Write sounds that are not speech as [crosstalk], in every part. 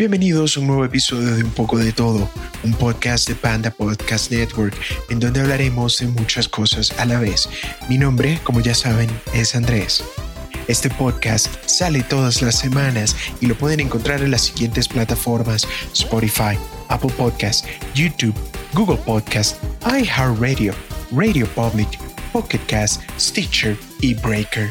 Bienvenidos a un nuevo episodio de Un poco de todo, un podcast de Panda Podcast Network, en donde hablaremos de muchas cosas a la vez. Mi nombre, como ya saben, es Andrés. Este podcast sale todas las semanas y lo pueden encontrar en las siguientes plataformas: Spotify, Apple Podcast, YouTube, Google Podcast, iHeartRadio, Radio Public, Pocket Cast, Stitcher y Breaker.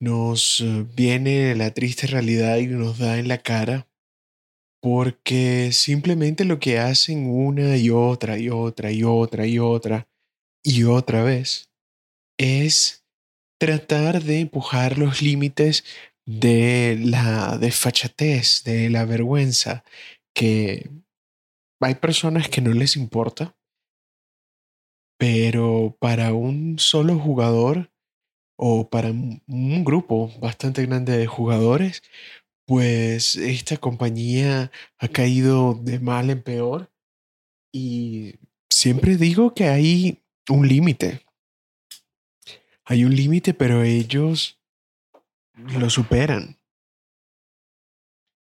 nos eh, viene la triste realidad y nos da en la cara porque simplemente lo que hacen una y otra y otra y otra y otra y otra vez es tratar de empujar los límites de la desfachatez, de la vergüenza, que hay personas que no les importa pero para un solo jugador o para un grupo bastante grande de jugadores, pues esta compañía ha caído de mal en peor y siempre digo que hay un límite. Hay un límite, pero ellos lo superan.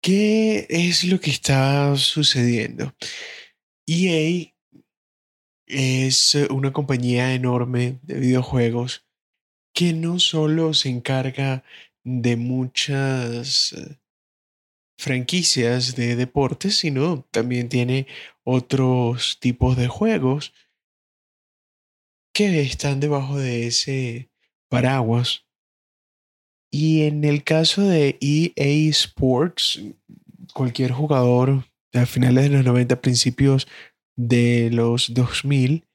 ¿Qué es lo que está sucediendo? EA es una compañía enorme de videojuegos que no solo se encarga de muchas eh, franquicias de deportes, sino también tiene otros tipos de juegos que están debajo de ese paraguas. Y en el caso de EA Sports, cualquier jugador a finales de los 90, principios de los 2000,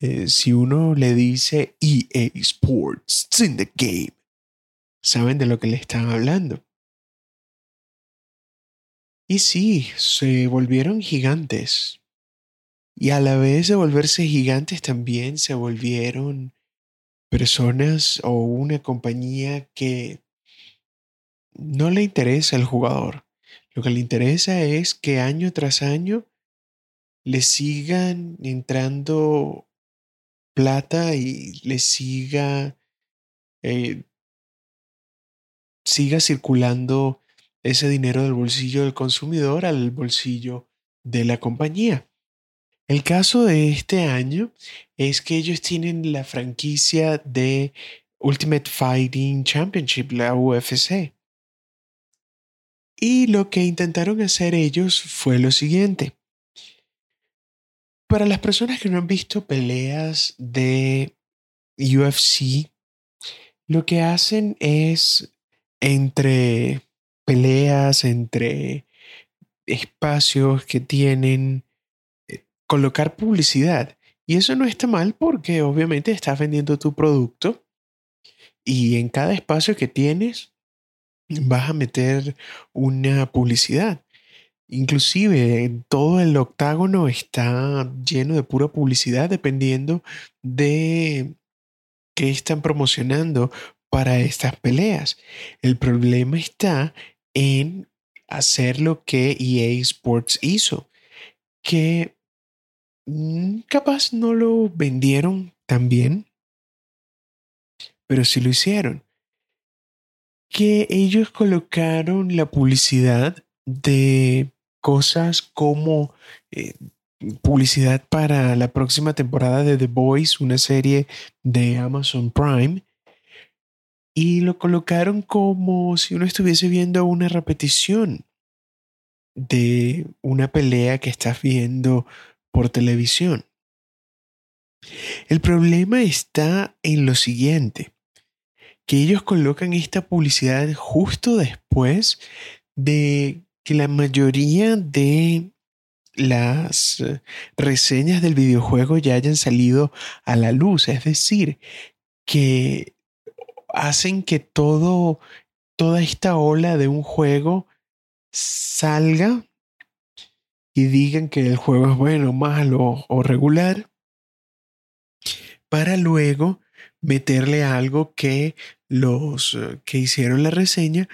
eh, si uno le dice EA Sports, it's in the game, saben de lo que le están hablando. Y sí, se volvieron gigantes. Y a la vez de volverse gigantes también se volvieron personas o una compañía que no le interesa al jugador. Lo que le interesa es que año tras año le sigan entrando plata y le siga, eh, siga circulando ese dinero del bolsillo del consumidor al bolsillo de la compañía. El caso de este año es que ellos tienen la franquicia de Ultimate Fighting Championship, la UFC. Y lo que intentaron hacer ellos fue lo siguiente. Para las personas que no han visto peleas de UFC, lo que hacen es entre peleas, entre espacios que tienen, eh, colocar publicidad. Y eso no está mal porque obviamente estás vendiendo tu producto y en cada espacio que tienes vas a meter una publicidad. Inclusive todo el octágono está lleno de pura publicidad dependiendo de qué están promocionando para estas peleas. El problema está en hacer lo que EA Sports hizo, que mm, capaz no lo vendieron tan bien, pero sí lo hicieron. Que ellos colocaron la publicidad de cosas como eh, publicidad para la próxima temporada de The Boys, una serie de Amazon Prime, y lo colocaron como si uno estuviese viendo una repetición de una pelea que estás viendo por televisión. El problema está en lo siguiente, que ellos colocan esta publicidad justo después de que la mayoría de las eh, reseñas del videojuego ya hayan salido a la luz, es decir, que hacen que todo toda esta ola de un juego salga y digan que el juego es bueno, malo o regular, para luego meterle algo que los eh, que hicieron la reseña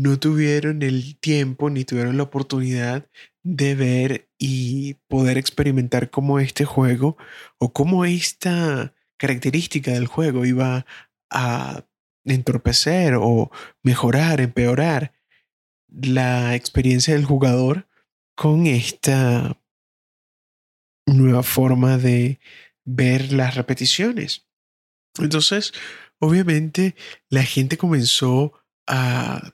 no tuvieron el tiempo ni tuvieron la oportunidad de ver y poder experimentar cómo este juego o cómo esta característica del juego iba a entorpecer o mejorar, empeorar la experiencia del jugador con esta nueva forma de ver las repeticiones. Entonces, obviamente, la gente comenzó a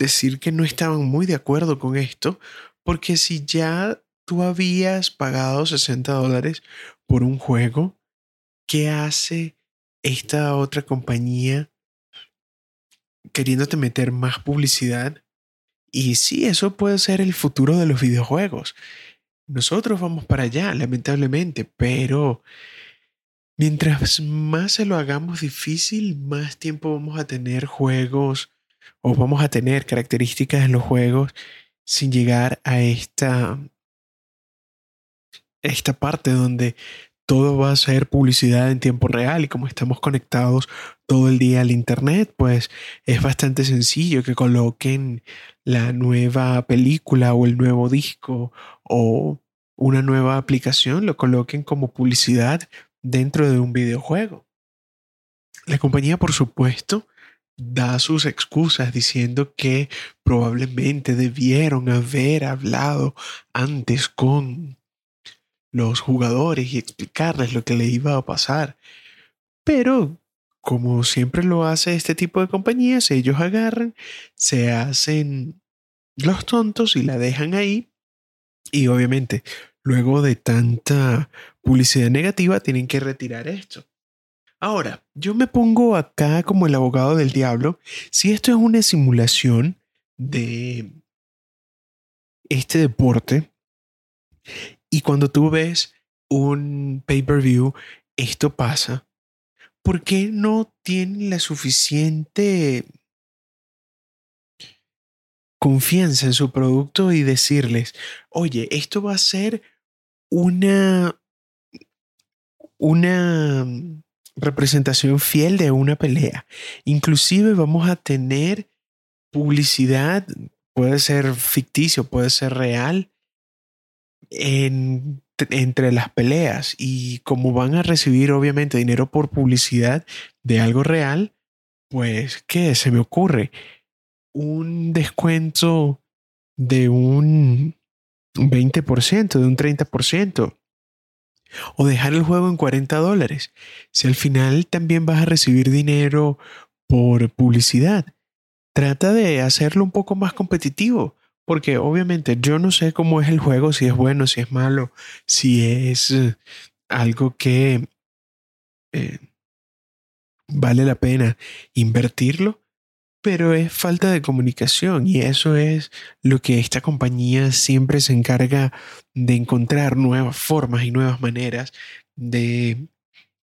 decir que no estaban muy de acuerdo con esto, porque si ya tú habías pagado 60 dólares por un juego, ¿qué hace esta otra compañía queriéndote meter más publicidad? Y sí, eso puede ser el futuro de los videojuegos. Nosotros vamos para allá, lamentablemente, pero mientras más se lo hagamos difícil, más tiempo vamos a tener juegos o vamos a tener características en los juegos sin llegar a esta, esta parte donde todo va a ser publicidad en tiempo real y como estamos conectados todo el día al internet, pues es bastante sencillo que coloquen la nueva película o el nuevo disco o una nueva aplicación, lo coloquen como publicidad dentro de un videojuego. La compañía, por supuesto, da sus excusas diciendo que probablemente debieron haber hablado antes con los jugadores y explicarles lo que le iba a pasar. Pero, como siempre lo hace este tipo de compañías, ellos agarran, se hacen los tontos y la dejan ahí. Y obviamente, luego de tanta publicidad negativa, tienen que retirar esto. Ahora, yo me pongo acá como el abogado del diablo. Si esto es una simulación de este deporte y cuando tú ves un pay-per-view, esto pasa, ¿por qué no tienen la suficiente confianza en su producto y decirles, oye, esto va a ser una, una representación fiel de una pelea. Inclusive vamos a tener publicidad, puede ser ficticio, puede ser real, entre las peleas. Y como van a recibir obviamente dinero por publicidad de algo real, pues, ¿qué se me ocurre? Un descuento de un 20%, de un 30% o dejar el juego en 40 dólares, si al final también vas a recibir dinero por publicidad. Trata de hacerlo un poco más competitivo, porque obviamente yo no sé cómo es el juego, si es bueno, si es malo, si es eh, algo que eh, vale la pena invertirlo, pero es falta de comunicación y eso es lo que esta compañía siempre se encarga de encontrar nuevas formas y nuevas maneras de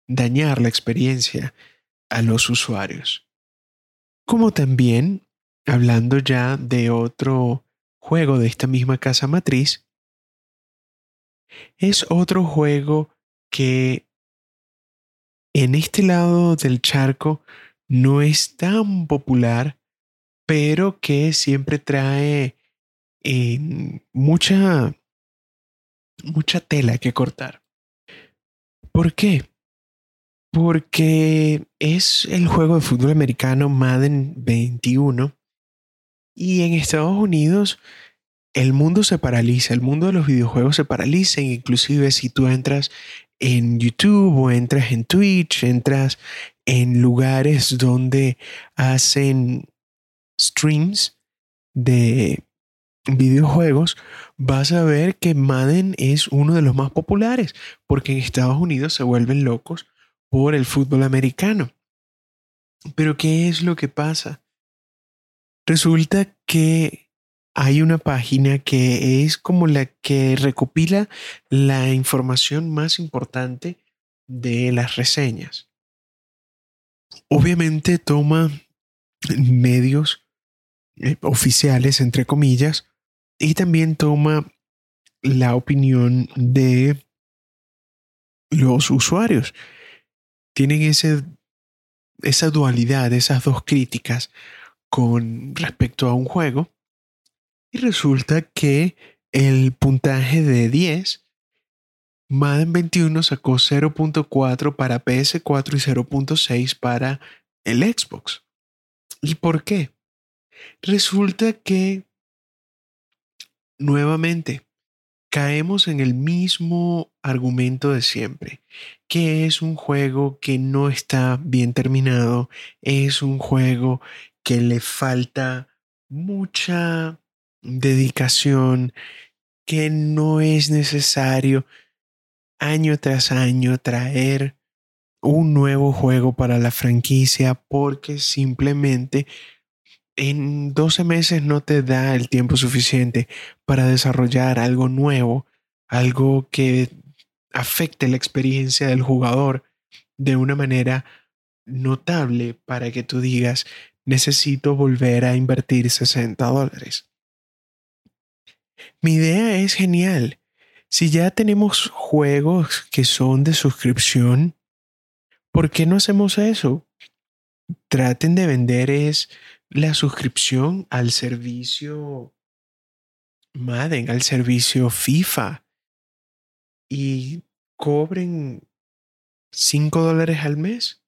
dañar la experiencia a los usuarios. Como también, hablando ya de otro juego de esta misma casa matriz, es otro juego que en este lado del charco no es tan popular, pero que siempre trae eh, mucha, mucha tela que cortar. ¿Por qué? Porque es el juego de fútbol americano Madden 21 y en Estados Unidos el mundo se paraliza, el mundo de los videojuegos se paraliza, inclusive si tú entras en YouTube o entras en Twitch, entras en lugares donde hacen streams de videojuegos, vas a ver que Madden es uno de los más populares, porque en Estados Unidos se vuelven locos por el fútbol americano. Pero ¿qué es lo que pasa? Resulta que hay una página que es como la que recopila la información más importante de las reseñas. Obviamente toma medios eh, oficiales, entre comillas, y también toma la opinión de los usuarios. Tienen ese, esa dualidad, esas dos críticas con respecto a un juego. Y resulta que el puntaje de 10, Madden 21 sacó 0.4 para PS4 y 0.6 para el Xbox. ¿Y por qué? Resulta que, nuevamente, caemos en el mismo argumento de siempre, que es un juego que no está bien terminado, es un juego que le falta mucha dedicación, que no es necesario año tras año traer un nuevo juego para la franquicia porque simplemente en 12 meses no te da el tiempo suficiente para desarrollar algo nuevo, algo que afecte la experiencia del jugador de una manera notable para que tú digas, necesito volver a invertir 60 dólares. Mi idea es genial. Si ya tenemos juegos que son de suscripción, ¿por qué no hacemos eso? Traten de vender es la suscripción al servicio Madden, al servicio FIFA y cobren 5 dólares al mes.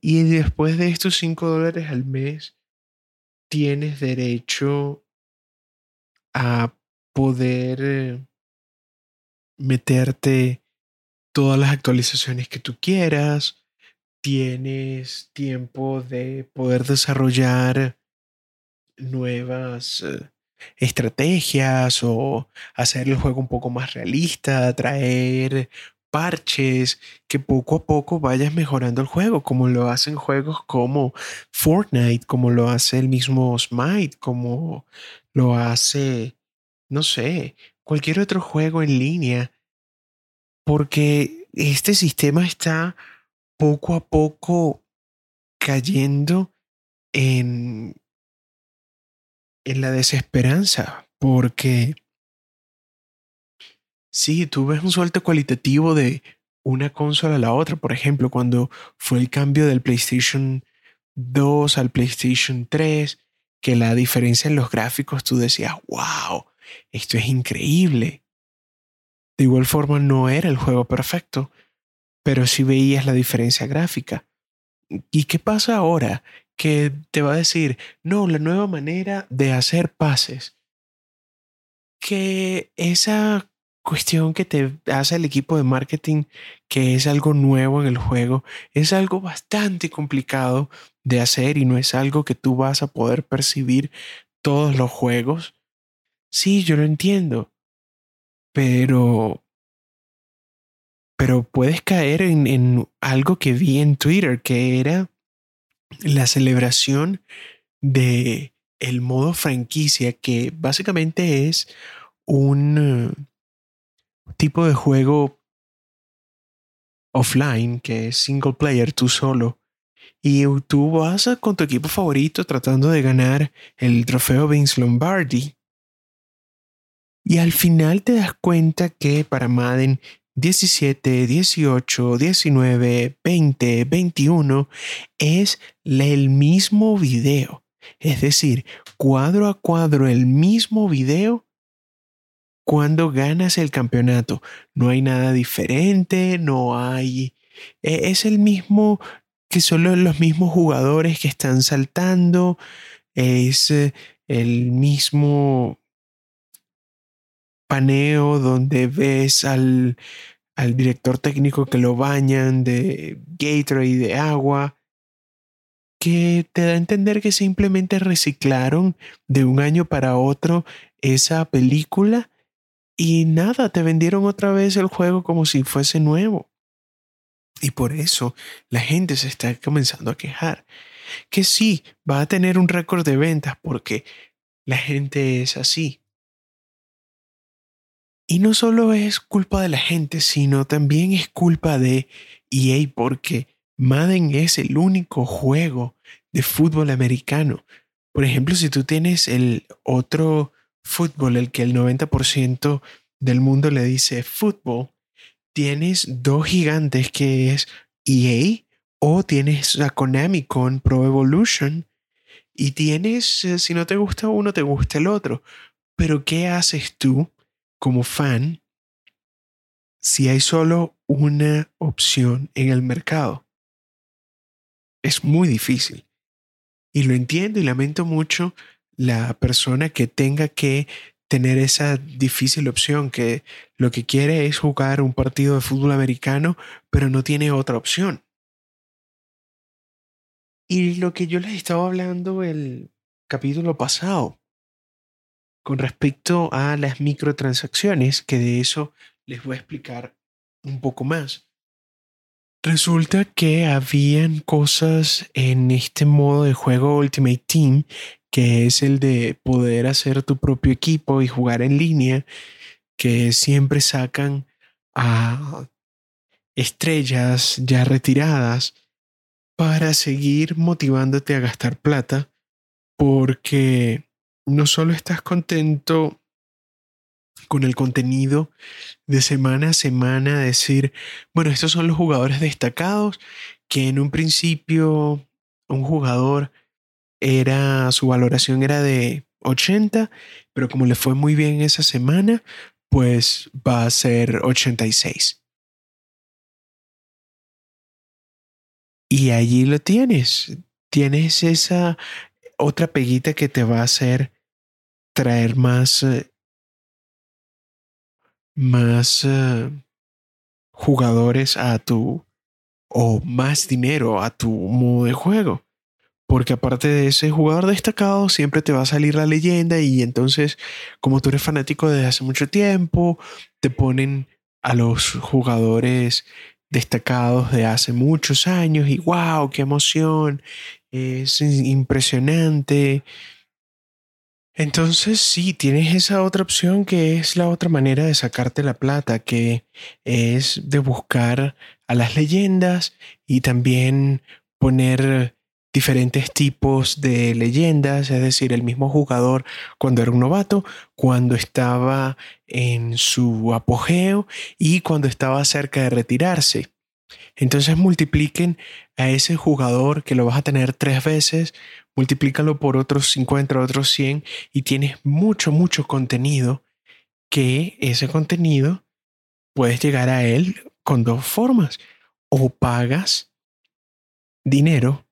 Y después de estos 5 dólares al mes, tienes derecho a poder eh, meterte todas las actualizaciones que tú quieras, tienes tiempo de poder desarrollar nuevas eh, estrategias o hacer el juego un poco más realista, traer parches que poco a poco vayas mejorando el juego, como lo hacen juegos como Fortnite, como lo hace el mismo Smite, como lo hace, no sé, cualquier otro juego en línea, porque este sistema está poco a poco cayendo en, en la desesperanza, porque si tú ves un salto cualitativo de una consola a la otra, por ejemplo, cuando fue el cambio del PlayStation 2 al PlayStation 3, que la diferencia en los gráficos tú decías, wow, esto es increíble. De igual forma no era el juego perfecto, pero sí veías la diferencia gráfica. ¿Y qué pasa ahora? Que te va a decir, no, la nueva manera de hacer pases. Que esa cuestión que te hace el equipo de marketing, que es algo nuevo en el juego, es algo bastante complicado de hacer y no es algo que tú vas a poder percibir todos los juegos. Sí, yo lo entiendo, pero pero puedes caer en, algo que vi en Twitter, que era la celebración de el modo franquicia, que básicamente es un uh, tipo de juego offline, que es single player, tú solo. Y tú vas con tu equipo favorito tratando de ganar el trofeo Vince Lombardi. Y al final te das cuenta que para Madden 17, 18, 19, 20, 21 es el mismo video. Es decir, cuadro a cuadro el mismo video cuando ganas el campeonato. No hay nada diferente, no hay... E, es el mismo que son los mismos jugadores que están saltando, es eh, el mismo paneo donde ves al, al director técnico que lo bañan de Gatorade de agua, que te da a entender que simplemente reciclaron de un año para otro esa película y nada, te vendieron otra vez el juego como si fuese nuevo. Y por eso la gente se está comenzando a quejar. Que sí, va a tener un récord de ventas porque la gente es así. Y no solo es culpa de la gente, sino también es culpa de EA porque Madden es el único juego de fútbol americano. Por ejemplo, si tú tienes el otro fútbol, el que el 90% del mundo le dice fútbol, tienes dos gigantes que es EA o tienes a Konami con Pro Evolution y tienes, eh, si no te gusta uno, te gusta el otro. Pero ¿qué haces tú como fan si hay solo una opción en el mercado? Es muy difícil. Y lo entiendo y lamento mucho la persona que tenga que tener esa difícil opción, que lo que quiere es jugar un partido de fútbol americano, pero no tiene otra opción. Y lo que yo les estaba hablando el capítulo pasado, con respecto a las microtransacciones, que de eso les voy a explicar un poco más. Resulta que habían cosas en este modo de juego Ultimate Team, que es el de poder hacer tu propio equipo y jugar en línea, que siempre sacan a estrellas ya retiradas para seguir motivándote a gastar plata, porque no solo estás contento con el contenido de semana a semana, decir, bueno, estos son los jugadores destacados, que en un principio un jugador era, su valoración era de 80, pero como le fue muy bien esa semana, pues va a ser 86. Y allí lo tienes. Tienes esa otra peguita que te va a hacer traer más, eh, más eh, jugadores a tu, o más dinero a tu modo de juego. Porque aparte de ese jugador destacado, siempre te va a salir la leyenda y entonces, como tú eres fanático desde hace mucho tiempo, te ponen a los jugadores destacados de hace muchos años y wow, qué emoción, es impresionante. Entonces sí, tienes esa otra opción que es la otra manera de sacarte la plata, que es de buscar a las leyendas y también poner diferentes tipos de leyendas, es decir, el mismo jugador cuando era un novato, cuando estaba en su apogeo y cuando estaba cerca de retirarse. Entonces multipliquen a ese jugador que lo vas a tener tres veces, multiplícalo por otros 50, otros 100 y tienes mucho, mucho contenido que ese contenido puedes llegar a él con dos formas. O pagas dinero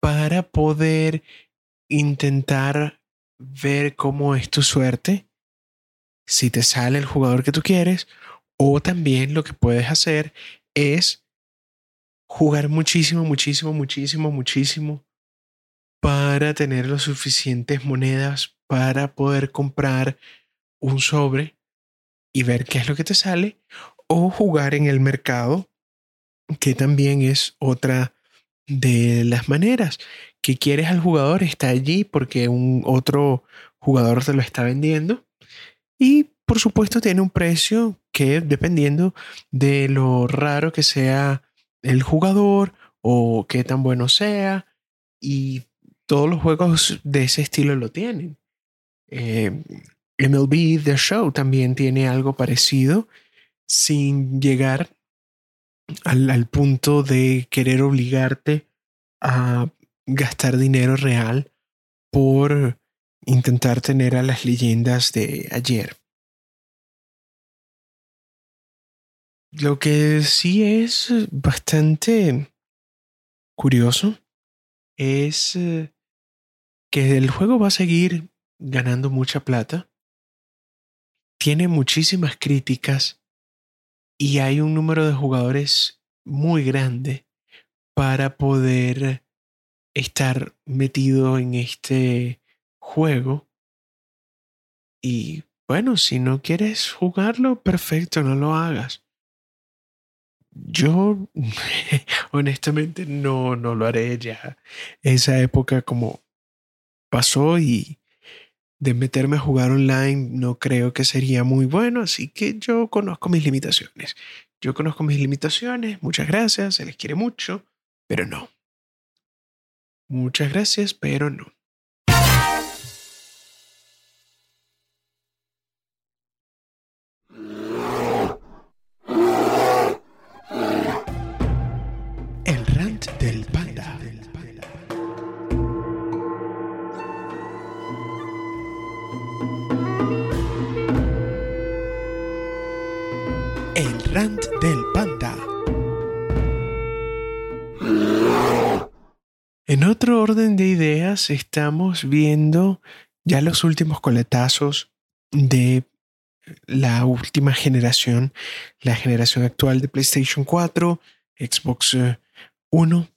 para poder intentar ver cómo es tu suerte, si te sale el jugador que tú quieres, o también lo que puedes hacer es jugar muchísimo, muchísimo, muchísimo, muchísimo para tener las suficientes monedas para poder comprar un sobre y ver qué es lo que te sale, o jugar en el mercado, que también es otra de las maneras. Que quieres al jugador está allí porque un otro jugador te lo está vendiendo y por supuesto tiene un precio que dependiendo de lo raro que sea el jugador o qué tan bueno sea y todos los juegos de ese estilo lo tienen. Eh, MLB The Show también tiene algo parecido sin llegar al, punto de querer obligarte a gastar dinero real por intentar tener a las leyendas de ayer. Lo que sí es bastante curioso es eh, que el juego va a seguir ganando mucha plata. Tiene muchísimas críticas y hay un número de jugadores muy grande para poder estar metido en este juego. Y bueno, si no quieres jugarlo, perfecto, no lo hagas. Yo [laughs] honestamente no, no lo haré ya. Esa época como pasó y de meterme a jugar online no creo que sería muy bueno, así que yo conozco mis limitaciones. Yo conozco mis limitaciones, muchas gracias, se les quiere mucho, pero no. Muchas gracias, pero no. En otro orden de ideas, estamos viendo ya los últimos coletazos de la última generación, la generación actual de PlayStation 4, Xbox One,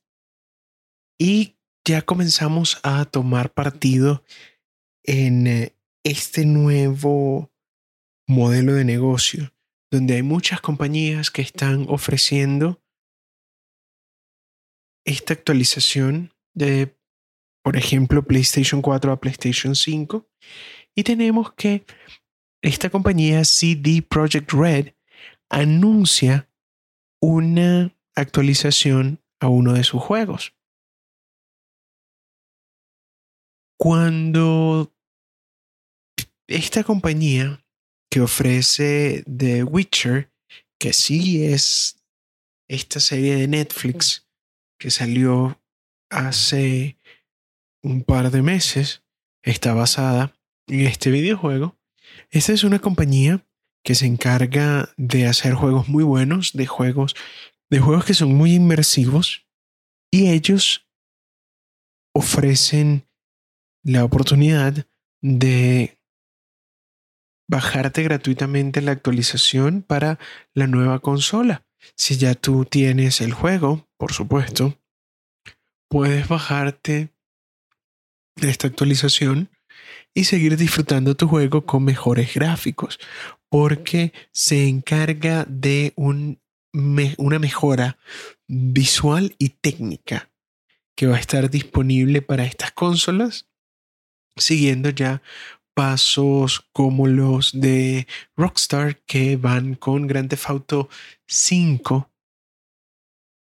y ya comenzamos a tomar partido en eh, este nuevo modelo de negocio, donde hay muchas compañías que están ofreciendo esta actualización de, por ejemplo, PlayStation 4 a PlayStation 5. Y tenemos que esta compañía CD Projekt Red anuncia una actualización a uno de sus juegos. Cuando esta compañía que ofrece The Witcher, que sí es esta serie de Netflix que salió hace un par de meses, está basada en este videojuego. Esta es una compañía que se encarga de hacer juegos muy buenos, de juegos, de juegos que son muy inmersivos y ellos ofrecen la oportunidad de bajarte gratuitamente la actualización para la nueva consola. Si ya tú tienes el juego, por supuesto, puedes bajarte esta actualización y seguir disfrutando tu juego con mejores gráficos, porque se encarga de un, una mejora visual y técnica que va a estar disponible para estas consolas, siguiendo ya pasos como los de Rockstar que van con Grand Theft Auto 5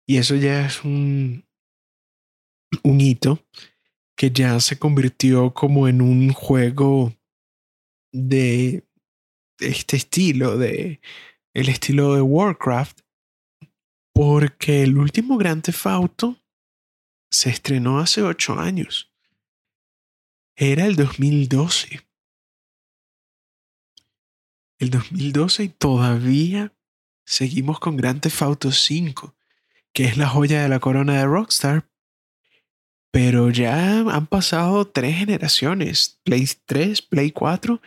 y eso ya es un, un hito que ya se convirtió como en un juego de este estilo, de el estilo de Warcraft, porque el último Grand Theft Auto se estrenó hace ocho años. Era el 2012. El 2012 y todavía seguimos con Grand Theft Auto 5, que es la joya de la corona de Rockstar, pero ya han pasado tres generaciones, Play 3, Play 4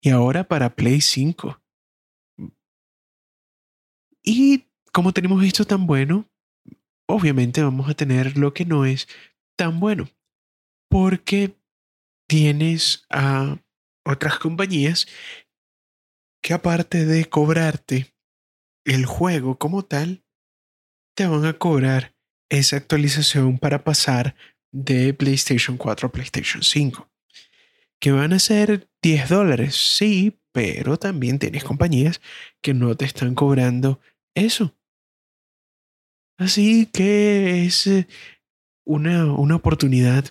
y ahora para Play 5. Y como tenemos esto tan bueno, obviamente vamos a tener lo que no es tan bueno. Porque tienes a otras compañías que aparte de cobrarte el juego como tal, te van a cobrar esa actualización para pasar de PlayStation 4 a PlayStation 5. Que van a ser 10 dólares, sí, pero también tienes compañías que no te están cobrando eso. Así que es eh, una, una oportunidad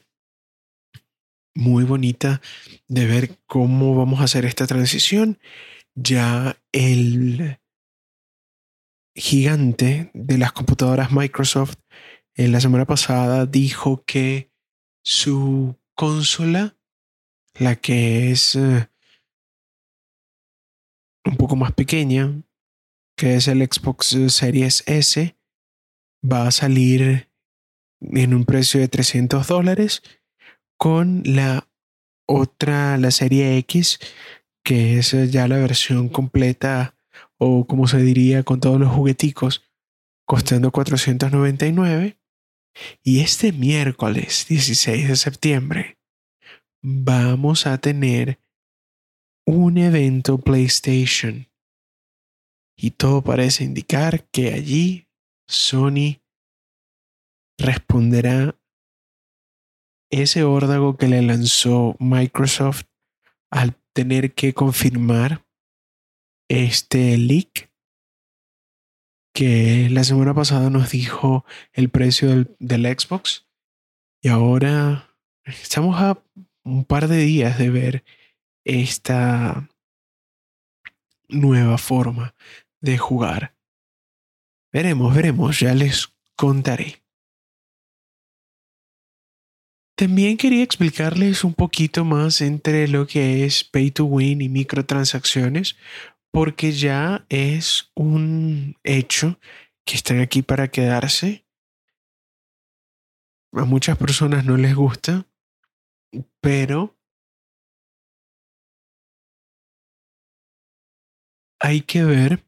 muy bonita de ver cómo vamos a hacer esta transición. Ya el gigante de las computadoras Microsoft en la semana pasada dijo que su consola, la que es uh, un poco más pequeña, que es el Xbox Series S, va a salir en un precio de 300 dólares con la otra, la serie X, que es ya la versión completa o como se diría con todos los jugueticos, costando 499 y este miércoles 16 de septiembre vamos a tener un evento PlayStation. Y todo parece indicar que allí Sony responderá ese órdago que le lanzó Microsoft al tener que confirmar este leak que la semana pasada nos dijo el precio del, Xbox Y ahora estamos a un par de días de ver esta nueva forma de jugar. Veremos, veremos, ya les contaré. También quería explicarles un poquito más entre lo que es pay to win y microtransacciones, porque ya es un hecho que están aquí para quedarse. A muchas personas no les gusta, pero hay que ver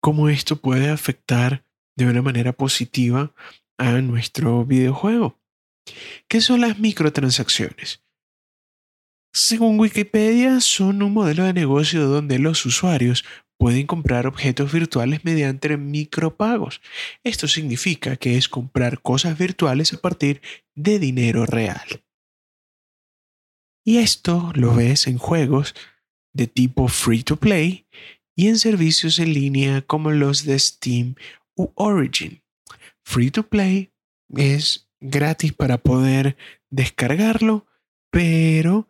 cómo esto puede afectar de una manera positiva a nuestro videojuego. ¿Qué son las microtransacciones? Según Wikipedia, son un modelo de negocio donde los usuarios pueden comprar objetos virtuales mediante micropagos. Esto significa que es comprar cosas virtuales a partir de dinero real. Y esto lo ves en juegos de tipo free to play y en servicios en línea como los de Steam u Origin. Free to play es gratis para poder descargarlo, pero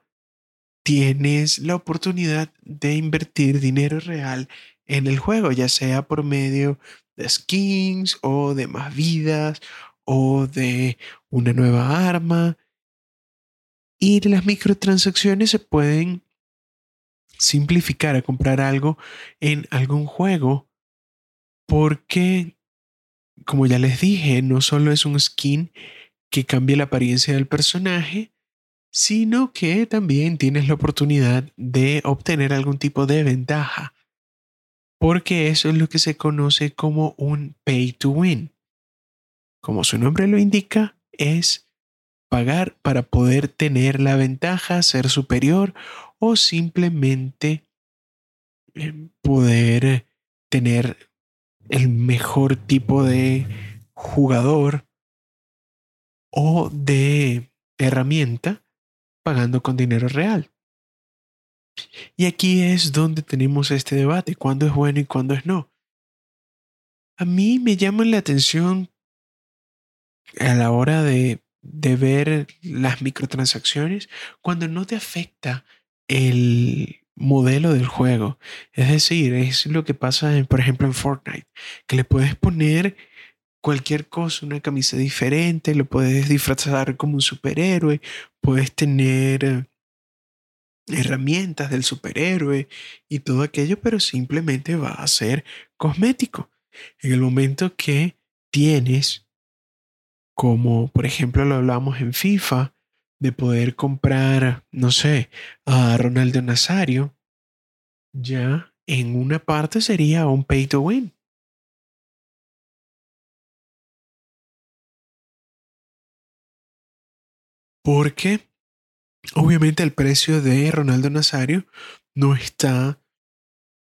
tienes la oportunidad de invertir dinero real en el juego, ya sea por medio de skins o de más vidas o de una nueva arma. Y las microtransacciones se pueden simplificar a comprar algo en algún juego porque, como ya les dije, no solo es un skin que cambia la apariencia del personaje, sino que también tienes la oportunidad de obtener algún tipo de ventaja, porque eso es lo que se conoce como un pay to win. Como su nombre lo indica, es pagar para poder tener la ventaja, ser superior o simplemente eh, poder tener el mejor tipo de jugador o de herramienta pagando con dinero real. Y aquí es donde tenemos este debate, cuándo es bueno y cuándo es no. A mí me llama la atención a la hora de, de ver las microtransacciones cuando no te afecta el modelo del juego. Es decir, es lo que pasa, por ejemplo, en Fortnite, que le puedes poner cualquier cosa, una camisa diferente, lo puedes disfrazar como un superhéroe, puedes tener eh, herramientas del superhéroe y todo aquello, pero simplemente va a ser cosmético. En el momento que tienes, como por ejemplo lo hablamos en FIFA, de poder comprar, no sé, a Ronaldo Nazario, ya en una parte sería un pay to win. Porque obviamente el precio de Ronaldo Nazario no está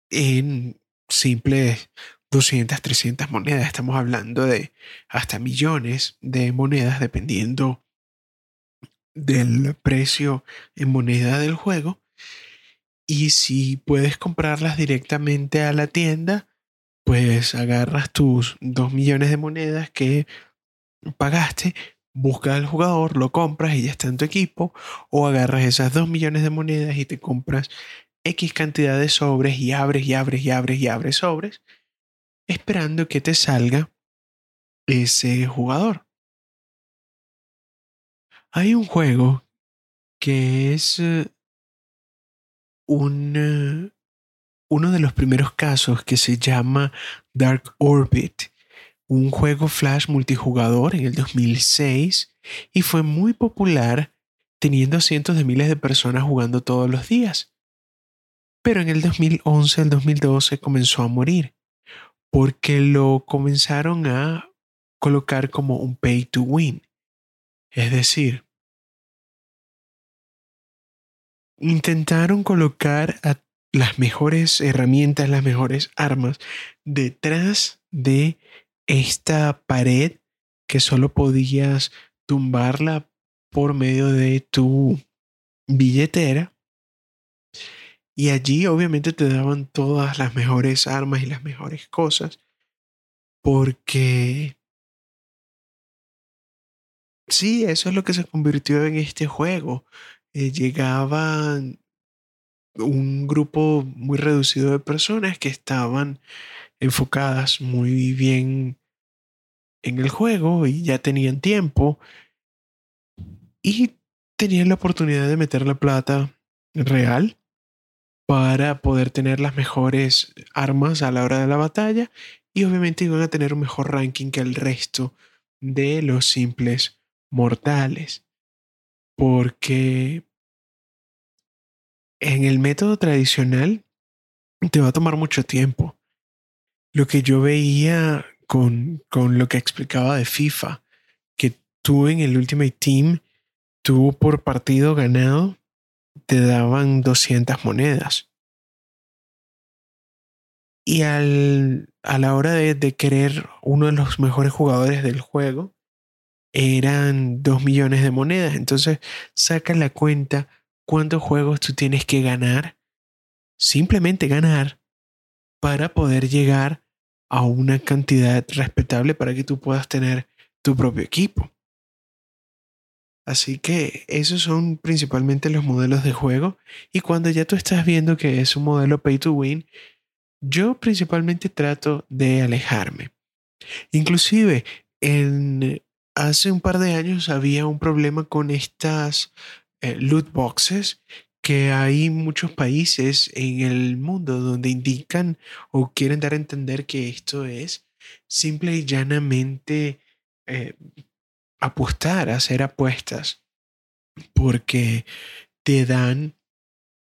en simples 200, 300 monedas. Estamos hablando de hasta millones de monedas dependiendo del precio en moneda del juego. Y si puedes comprarlas directamente a la tienda, pues agarras tus 2 millones de monedas que pagaste, buscas al jugador, lo compras y ya está en tu equipo, o agarras esas 2 millones de monedas y te compras X cantidad de sobres y abres y abres y abres y abres sobres, esperando que te salga ese jugador. Hay un juego que es eh, un, eh, uno de los primeros casos que se llama Dark Orbit un juego Flash multijugador en el 2006 y fue muy popular teniendo cientos de miles de personas jugando todos los días. Pero en el 2011, el 2012 comenzó a morir porque lo comenzaron a colocar como un pay to win. Es decir, intentaron colocar las mejores herramientas, las mejores armas detrás de esta pared que solo podías tumbarla por medio de tu billetera. Y allí obviamente te daban todas las mejores armas y las mejores cosas. Porque Sí, eso es lo que se convirtió en este juego. Eh, llegaban un grupo muy reducido de personas que estaban enfocadas muy bien en el juego y ya tenían tiempo y tenían la oportunidad de meter la plata real para poder tener las mejores armas a la hora de la batalla y obviamente iban a tener un mejor ranking que el resto de los simples mortales. Porque en el método tradicional te va a tomar mucho tiempo. Lo que yo veía con, con lo que explicaba de FIFA, que tú en el Ultimate Team, tú por partido ganado, te daban 200 monedas. Y al, a la hora de, de querer uno de los mejores jugadores del juego, eran 2 millones de monedas. Entonces, saca la cuenta cuántos juegos tú tienes que ganar, simplemente ganar, para poder llegar a una cantidad respetable para que tú puedas tener tu propio equipo. Así que esos son principalmente los modelos de juego y cuando ya tú estás viendo que es un modelo pay to win, yo principalmente trato de alejarme. Inclusive en hace un par de años había un problema con estas eh, loot boxes que hay muchos países en el mundo donde indican o quieren dar a entender que esto es simple y llanamente eh, apostar, hacer apuestas, porque te dan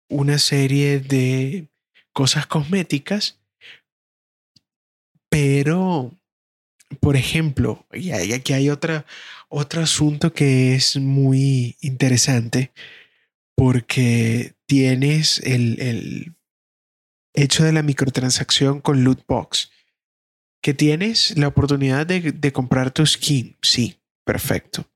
una serie de cosas cosméticas, pero, por ejemplo, y aquí hay otra, otro asunto que es muy interesante porque tienes el, el hecho de la microtransacción con loot box, que tienes la oportunidad de, de comprar tu skin, sí, perfecto.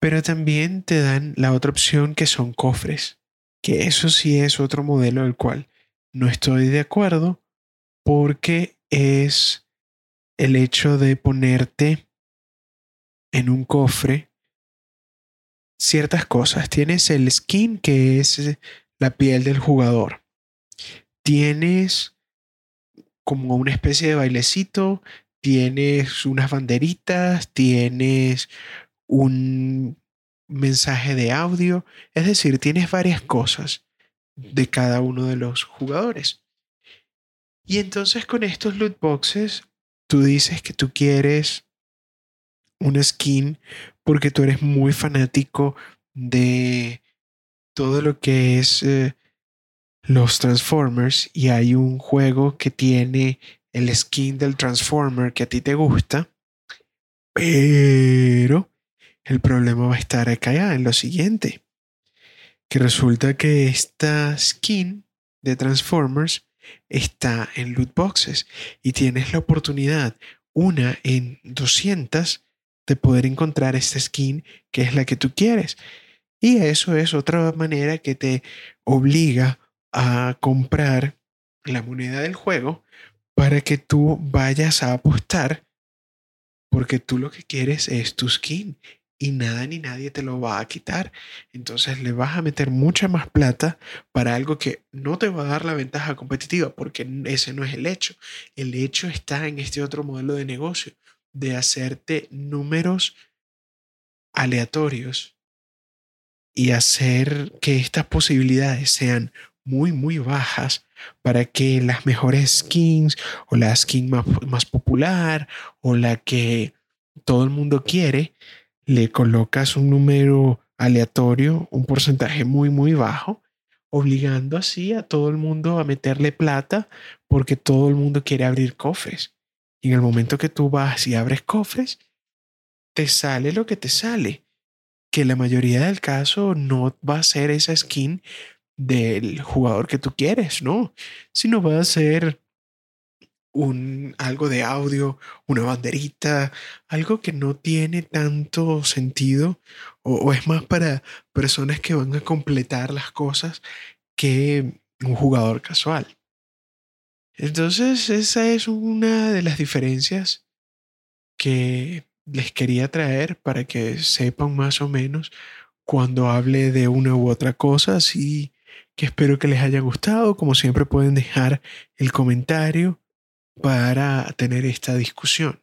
Pero también te dan la otra opción que son cofres, que eso sí es otro modelo del cual no estoy de acuerdo porque es el hecho de ponerte en un cofre ciertas cosas. Tienes el skin, que es la piel del jugador. Tienes como una especie de bailecito, tienes unas banderitas, tienes un mensaje de audio, es decir, tienes varias cosas de cada uno de los jugadores. Y entonces con estos loot boxes, tú dices que tú quieres una skin porque tú eres muy fanático de todo lo que es eh, los Transformers y hay un juego que tiene el skin del Transformer que a ti te gusta, pero el problema va a estar acá en lo siguiente, que resulta que esta skin de Transformers está en loot boxes y tienes la oportunidad, una en 200, de poder encontrar esta skin que es la que tú quieres. Y eso es otra manera que te obliga a comprar la moneda del juego para que tú vayas a apostar porque tú lo que quieres es tu skin y nada ni nadie te lo va a quitar. Entonces le vas a meter mucha más plata para algo que no te va a dar la ventaja competitiva porque ese no es el hecho. El hecho está en este otro modelo de negocio de hacerte números aleatorios y hacer que estas posibilidades sean muy, muy bajas para que las mejores skins o la skin más, más popular o la que todo el mundo quiere, le colocas un número aleatorio, un porcentaje muy, muy bajo, obligando así a todo el mundo a meterle plata porque todo el mundo quiere abrir cofres. Y en el momento que tú vas y abres cofres, te sale lo que te sale. Que la mayoría del caso no va a ser esa skin del jugador que tú quieres, ¿no? Sino va a ser un algo de audio, una banderita, algo que no tiene tanto sentido o, o, es más para personas que van a completar las cosas que un jugador casual. Entonces, esa es una de las diferencias que les quería traer para que sepan más o menos cuando hable de una u otra cosa, así que espero que les haya gustado. Como siempre pueden dejar el comentario para tener esta discusión.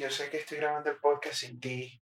Yo sé que estoy grabando el podcast sin ti.